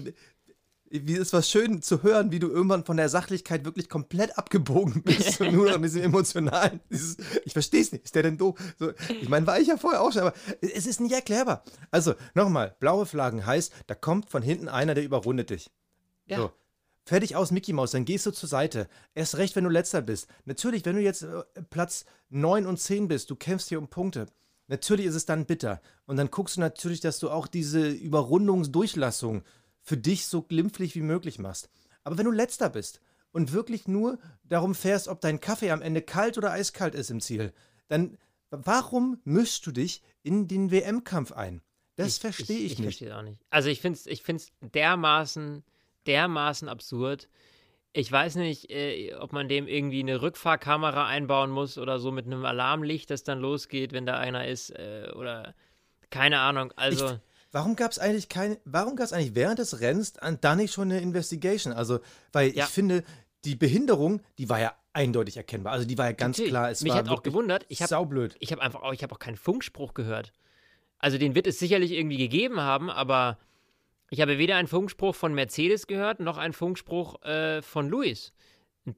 wie ist was schön zu hören, wie du irgendwann von der Sachlichkeit wirklich komplett abgebogen bist und nur noch in diesem emotionalen. Dieses, ich verstehe es nicht. Ist der denn doof? So, ich meine, war ich ja vorher auch schon, aber es ist nicht erklärbar. Also, nochmal, blaue Flaggen heißt, da kommt von hinten einer, der überrundet dich. ja. So. Fertig aus, Mickey Maus, dann gehst du zur Seite. Erst recht, wenn du letzter bist. Natürlich, wenn du jetzt äh, Platz 9 und 10 bist, du kämpfst hier um Punkte. Natürlich ist es dann bitter. Und dann guckst du natürlich, dass du auch diese Überrundungsdurchlassung für dich so glimpflich wie möglich machst. Aber wenn du letzter bist und wirklich nur darum fährst, ob dein Kaffee am Ende kalt oder eiskalt ist im Ziel, dann warum mischst du dich in den WM-Kampf ein? Das verstehe ich, Ich nicht. verstehe es auch nicht. Also ich finde es ich find's dermaßen, dermaßen absurd. Ich weiß nicht, äh, ob man dem irgendwie eine Rückfahrkamera einbauen muss oder so mit einem Alarmlicht, das dann losgeht, wenn da einer ist. Äh, oder keine Ahnung. Also. Warum gab es eigentlich keine, warum gab es eigentlich während des Rennens da nicht schon eine Investigation? Also, weil Ja. ich finde, die Behinderung, die war ja eindeutig erkennbar. Also die war ja ganz Natürlich. klar, es Mich war hat auch gewundert, ich hab- saublöd. Ich habe einfach auch, ich habe auch keinen Funkspruch gehört. Also den wird es sicherlich irgendwie gegeben haben, aber ich habe weder einen Funkspruch von Mercedes gehört, noch einen Funkspruch äh, von Luis. Und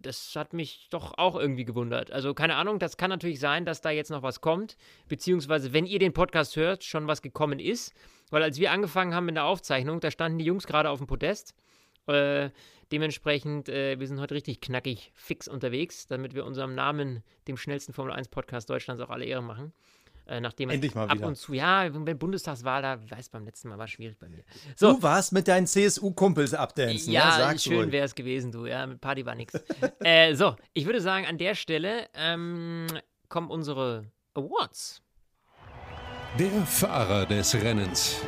das hat mich doch auch irgendwie gewundert. Also keine Ahnung, das kann natürlich sein, dass da jetzt noch was kommt, beziehungsweise wenn ihr den Podcast hört, schon was gekommen ist, weil als wir angefangen haben in der Aufzeichnung, da standen die Jungs gerade auf dem Podest. Äh, dementsprechend, äh, wir sind heute richtig knackig fix unterwegs, damit wir unserem Namen, dem schnellsten Formel 1 Podcast Deutschlands, auch alle Ehre machen. Äh, nachdem Endlich mal ab wieder. und zu, ja, wenn Bundestagswahl, da weiß beim letzten Mal war schwierig bei mir. So, Du warst mit deinen CSU-Kumpels abdancen, ja, ja, sag's schön wäre es gewesen, du. Ja, mit Party war nix. äh, so, ich würde sagen, an der Stelle ähm, kommen unsere Awards. Der Fahrer des Rennens.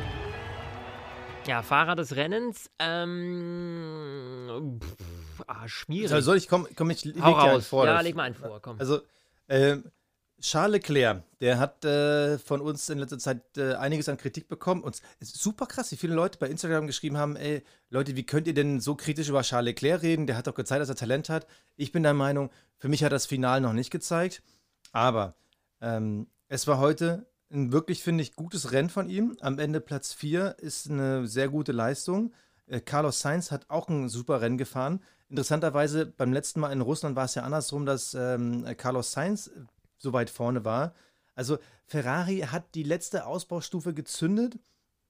Ja, Fahrer des Rennens. Ähm, pff, ah, schwierig. So, soll ich, komm, komm ich leg Hau raus. vor. ja, leg mal einen vor, komm. Also, ähm, Charles Leclerc, der hat äh, von uns in letzter Zeit äh, einiges an Kritik bekommen. Und es ist super krass, wie viele Leute bei Instagram geschrieben haben: Ey, Leute, wie könnt ihr denn so kritisch über Charles Leclerc reden? Der hat doch gezeigt, dass er Talent hat. Ich bin der Meinung, für mich hat das Final noch nicht gezeigt. Aber ähm, es war heute ein wirklich, finde ich, gutes Rennen von ihm. Am Ende Platz 4 ist eine sehr gute Leistung. Äh, Carlos Sainz hat auch ein super Rennen gefahren. Interessanterweise, beim letzten Mal in Russland war es ja andersrum, dass ähm, Carlos Sainz so weit vorne war. Also Ferrari hat die letzte Ausbaustufe gezündet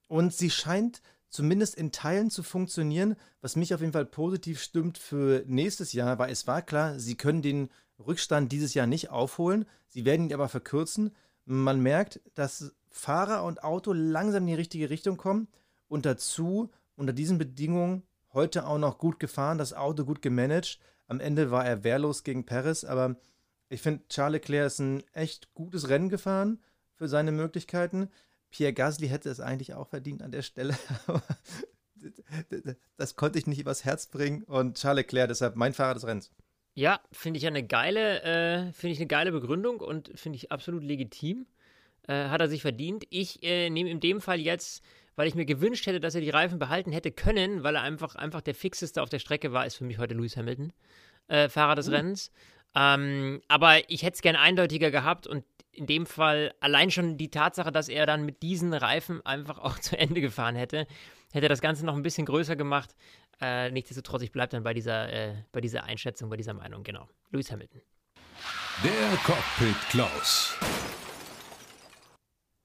und sie scheint zumindest in Teilen zu funktionieren, was mich auf jeden Fall positiv stimmt für nächstes Jahr, weil es war klar, sie können den Rückstand dieses Jahr nicht aufholen, sie werden ihn aber verkürzen. Man merkt, dass Fahrer und Auto langsam in die richtige Richtung kommen und dazu unter diesen Bedingungen heute auch noch gut gefahren, das Auto gut gemanagt. Am Ende war er wehrlos gegen Perez, aber ich finde, Charles Leclerc ist ein echt gutes Rennen gefahren für seine Möglichkeiten. Pierre Gasly hätte es eigentlich auch verdient an der Stelle. aber das konnte ich nicht übers Herz bringen. Und Charles Leclerc, deshalb mein Fahrer des Rennens. Ja, finde ich eine geile, äh, finde ich eine geile Begründung und finde ich absolut legitim. Äh, hat er sich verdient. Ich äh, nehme in dem Fall jetzt, weil ich mir gewünscht hätte, dass er die Reifen behalten hätte können, weil er einfach, einfach der fixeste auf der Strecke war, ist für mich heute Lewis Hamilton, äh, Fahrer des Rennens. Ähm, aber ich hätte es gern eindeutiger gehabt und in dem Fall allein schon die Tatsache, dass er dann mit diesen Reifen einfach auch zu Ende gefahren hätte, hätte das Ganze noch ein bisschen größer gemacht. Äh, nichtsdestotrotz, ich bleibe dann bei dieser, äh, bei dieser Einschätzung, bei dieser Meinung, genau. Lewis Hamilton. Der Cockpit Klaus.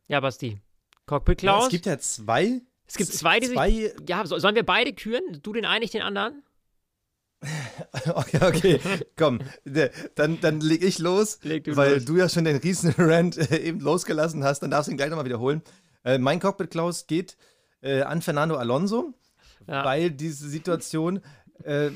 Ja, Basti. Cockpit Ja, Klaus. es gibt ja zwei. es gibt zwei, die sich. zwei Ja, so, sollen wir beide küren? Du den einen, ich den anderen? Okay, okay, komm, der- dann, dann leg ich los, Leg du weil los. du ja schon den riesen Rant äh, eben losgelassen hast, dann darfst du ihn gleich nochmal wiederholen. Äh, mein Cockpit Klaus geht äh, an Fernando Alonso, Ja. weil diese Situation, äh,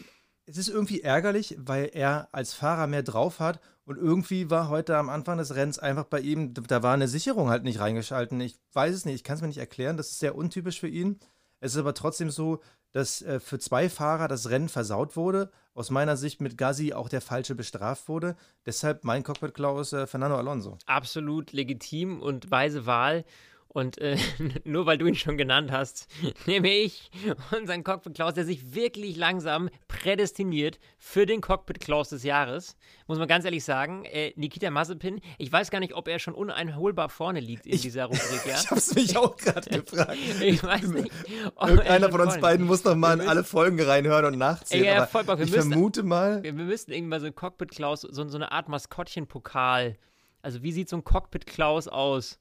es ist irgendwie ärgerlich, weil er als Fahrer mehr drauf hat und irgendwie war heute am Anfang des Rennens einfach bei ihm, da war eine Sicherung halt nicht reingeschalten. Ich weiß es nicht, ich kann es mir nicht erklären, das ist sehr untypisch für ihn. Es ist aber trotzdem so, dass äh, für zwei Fahrer das Rennen versaut wurde. Aus meiner Sicht mit Gassi auch der falsche bestraft wurde. Deshalb mein Cockpit Klaus äh, Fernando Alonso. Absolut legitim und weise Wahl. Und äh, nur weil du ihn schon genannt hast, nehme ich unseren Cockpit Klaus, der sich wirklich langsam prädestiniert für den Cockpit Klaus des Jahres. Muss man ganz ehrlich sagen. Äh, Nikita Mazepin, ich weiß gar nicht, ob er schon uneinholbar vorne liegt in Ich- dieser Rubrik, ja? Ich hab's mich auch gerade gefragt. Ich weiß nicht. er Irgendeiner von uns beiden muss noch mal in alle Folgen reinhören und nachzählen. Ja, aber voll ich müssen- vermute mal, Wir, wir müssten irgendwie mal so ein Cockpit Klaus, so, so eine Art Maskottchen-Pokal. Also, wie sieht so ein Cockpit Klaus aus?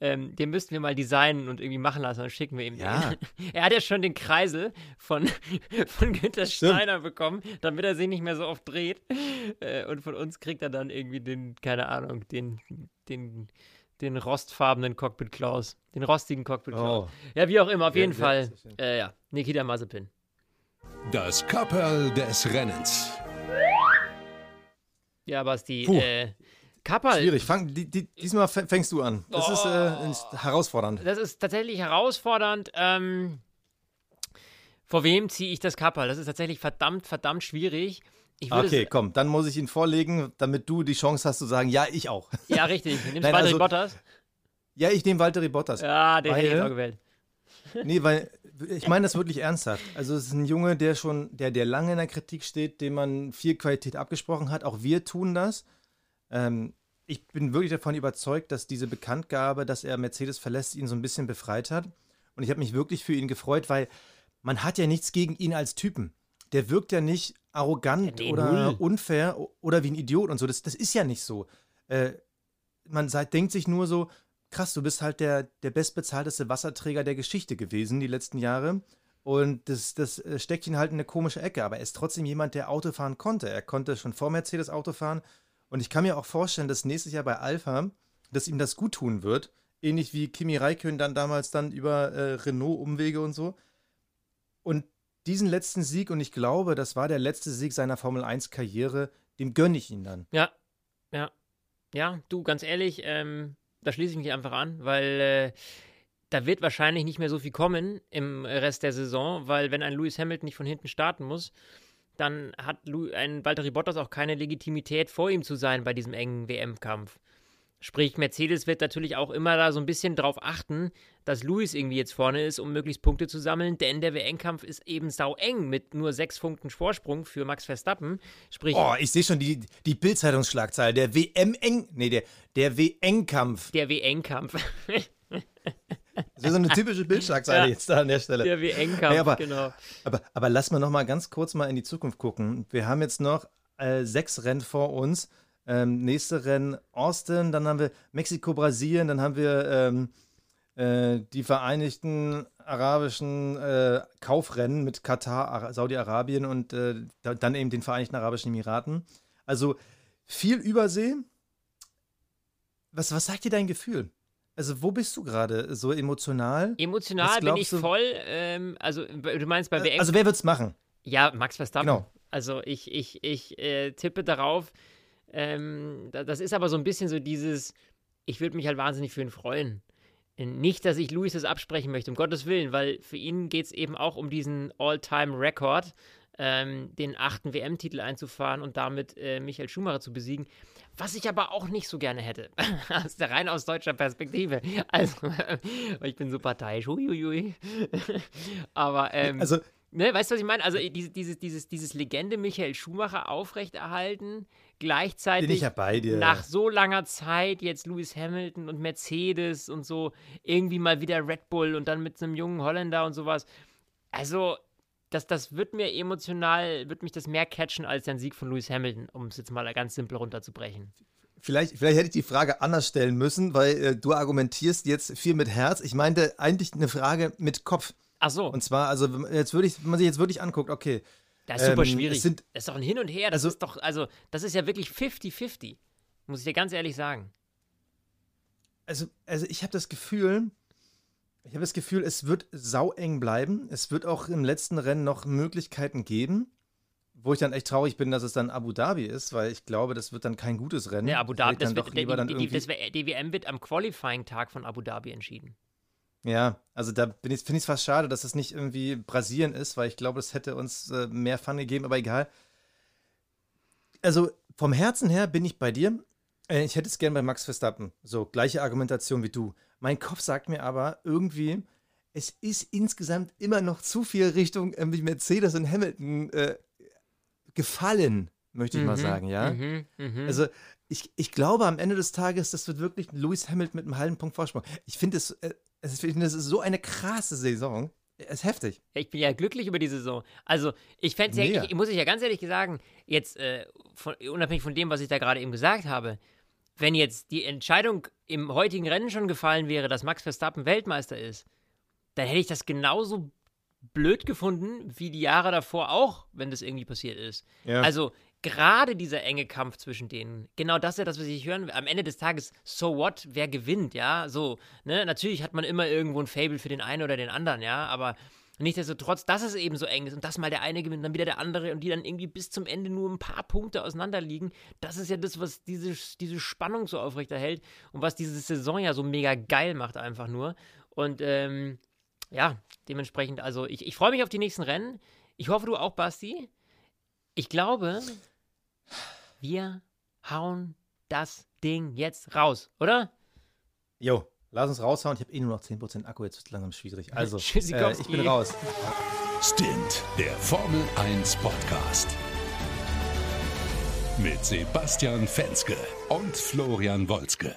Ähm, den müssten wir mal designen und irgendwie machen lassen. Dann schicken wir ihm Ja. den. Er hat ja schon den Kreisel von, von Günther Stimmt. Steiner bekommen, damit er sich nicht mehr so oft dreht. Äh, und von uns kriegt er dann irgendwie den, keine Ahnung, den, den, den rostfarbenen Cockpit Klaus. Den rostigen Cockpit Klaus. Oh. Ja, wie auch immer, auf Sehr- jeden Fall. Äh, ja, Nikita Mazepin. Das Kapperl des Rennens. Ja, Basti. Puh. Äh, Kappal, schwierig. Fang, die, die, diesmal fäng- fängst du an. Das ist äh, Oh. herausfordernd. Das ist tatsächlich herausfordernd. Ähm, vor wem ziehe ich das Kapperl? Das ist tatsächlich verdammt, verdammt schwierig. Okay, komm, dann muss ich ihn vorlegen, damit du die Chance hast zu sagen, ja, ich auch. ja, richtig. Nimmst Nein, Valtteri also- Bottas? Ja, ich nehme Valtteri Bottas. Ja, den hätte ich auch gewählt. Nee, weil ich meine das wirklich ernsthaft. Also es ist ein Junge, der schon, der, der lange in der Kritik steht, dem man viel Qualität abgesprochen hat. Auch wir tun das. Ähm, ich bin wirklich davon überzeugt, dass diese Bekanntgabe, dass er Mercedes verlässt, ihn so ein bisschen befreit hat. Und ich habe mich wirklich für ihn gefreut, weil man hat ja nichts gegen ihn als Typen. Der wirkt ja nicht arrogant Nee, oder null. unfair oder wie ein Idiot und so. Das, das ist ja nicht so. Äh, man sei, denkt sich nur so, krass, du bist halt der, der bestbezahlteste Wasserträger der Geschichte gewesen die letzten Jahre. Und das, das äh, steckt ihn halt in eine komische Ecke. Aber er ist trotzdem jemand, der Auto fahren konnte. Er konnte schon vor Mercedes Auto fahren. Und ich kann mir auch vorstellen, dass nächstes Jahr bei Alpha, dass ihm das gut tun wird. Ähnlich wie Kimi Räikkönen dann damals dann über äh, Renault-Umwege und so. Und diesen letzten Sieg, und ich glaube, das war der letzte Sieg seiner Formel 1-Karriere, dem gönne ich ihn dann. Ja, ja. Ja, du, ganz ehrlich, ähm, da schließe ich mich einfach an, weil äh, da wird wahrscheinlich nicht mehr so viel kommen im Rest der Saison, weil wenn ein Lewis Hamilton nicht von hinten starten muss, dann hat ein Valtteri Bottas auch keine Legitimität, vor ihm zu sein bei diesem engen WM-Kampf. Sprich, Mercedes wird natürlich auch immer da so ein bisschen drauf achten, dass Lewis irgendwie jetzt vorne ist, um möglichst Punkte zu sammeln, denn der WM-Kampf ist eben sau eng mit nur sechs Punkten Vorsprung für Max Verstappen. Sprich, Oh, ich sehe schon die, die Bildzeitungsschlagzeile. Der WM-Eng, nee, der, der WM-Kampf. der WM-Kampf. Das ist so eine typische Bildschlagzeile Ja. jetzt da an der Stelle. Der WM-Kampf, Nee, aber- genau. Aber, aber lass mal noch mal ganz kurz mal in die Zukunft gucken. Wir haben jetzt noch äh, sechs Rennen vor uns. Ähm, nächste Rennen Austin, dann haben wir Mexiko, Brasilien, dann haben wir ähm, äh, die Vereinigten Arabischen äh, Kaufrennen mit Katar, Ara- Saudi-Arabien und äh, da, dann eben den Vereinigten Arabischen Emiraten. Also viel Übersee. Was, was sagt dir dein Gefühl? Also, wo bist du gerade so emotional? Emotional bin ich du- voll, ähm, also du meinst bei WM, Also, wer wird's machen? ja, Max Verstappen. Genau. Also ich, ich, ich äh, tippe darauf, ähm, da- das ist aber so ein bisschen so dieses, ich würde mich halt wahnsinnig für ihn freuen. Äh, Nicht, dass ich Luis das absprechen möchte, um Gottes Willen, weil für ihn geht es eben auch um diesen All-Time-Record, ähm, den achten WM-Titel einzufahren und damit äh, Michael Schumacher zu besiegen. Was ich aber auch nicht so gerne hätte, aus der rein aus deutscher Perspektive. Also, ich bin so parteiisch, huiuiui. aber, ähm, Also, Ne, weißt du, was ich meine? Also dieses, dieses, dieses, dieses Legende Michael Schumacher aufrechterhalten, bin gleichzeitig ich ja bei dir. nach so langer Zeit jetzt Lewis Hamilton und Mercedes und so irgendwie mal wieder Red Bull und dann mit einem jungen Holländer und sowas. Also, das, das wird mir emotional, wird mich das mehr catchen als der Sieg von Lewis Hamilton, um es jetzt mal ganz simpel runterzubrechen. Vielleicht, vielleicht hätte ich die Frage anders stellen müssen, weil äh, du argumentierst jetzt viel mit Herz. Ich meinte eigentlich eine Frage mit Kopf. Ach so, Und zwar, also wenn man jetzt würde ich, wenn man sich jetzt wirklich anguckt, okay, das ist super ähm, schwierig. es sind- das ist doch ein Hin und Her. Das Also- ist doch, also, das ist ja wirklich 50-50. Muss ich dir ganz ehrlich sagen. also, also ich habe das Gefühl, ich habe das Gefühl, es wird saueng bleiben. Es wird auch im letzten Rennen noch Möglichkeiten geben, wo ich dann echt traurig bin, dass es dann Abu Dhabi ist, weil ich glaube, das wird dann kein gutes Rennen. Ne, Abu Dhabi, das dann wird, lieber dann die, das wär, die WM wird am Qualifying-Tag von Abu Dhabi entschieden. Ja, also da finde ich es fast schade, dass es nicht irgendwie Brasilien ist, weil ich glaube, es hätte uns äh, mehr Fun gegeben, aber egal. Also vom Herzen her bin ich bei dir. Äh, ich hätte es gern bei Max Verstappen. So, gleiche Argumentation wie du. Mein Kopf sagt mir aber irgendwie, es ist insgesamt immer noch zu viel Richtung irgendwie Mercedes und Hamilton äh, gefallen, möchte ich mal Mhm, sagen, ja. Mhm, mhm. Also ich, ich glaube, am Ende des Tages, das wird wirklich Lewis Hamilton mit einem halben Punkt Vorsprung. Ich finde es, äh, es finde, das ist so eine krasse Saison. Es ist heftig. Ich bin ja glücklich über die Saison. Also, ich fände es ja, ich, muss ich ja ganz ehrlich sagen, jetzt äh, von, unabhängig von dem, was ich da gerade eben gesagt habe, wenn jetzt die Entscheidung im heutigen Rennen schon gefallen wäre, dass Max Verstappen Weltmeister ist, dann hätte ich das genauso blöd gefunden wie die Jahre davor auch, wenn das irgendwie passiert ist. Ja. Also gerade dieser enge Kampf zwischen denen, genau das ist ja das, was ich hören will. Am Ende des Tages, so what, wer gewinnt, ja, so, ne, natürlich hat man immer irgendwo ein Fable für den einen oder den anderen, ja, aber nichtsdestotrotz, dass es eben so eng ist und dass mal der eine gewinnt, dann wieder der andere und die dann irgendwie bis zum Ende nur ein paar Punkte auseinander liegen, das ist ja das, was diese, diese Spannung so aufrechterhält und was diese Saison ja so mega geil macht einfach nur und, ähm, ja, dementsprechend, also ich, ich freue mich auf die nächsten Rennen. Ich hoffe, du auch, Basti. Ich glaube, wir hauen das Ding jetzt raus, oder? Jo, lass uns raushauen. Ich habe eh nur noch 10% Akku, jetzt wird es langsam schwierig. Also, äh, ich bin raus. Stint, der Formel 1 Podcast. Mit Sebastian Fenske und Florian Wolzke.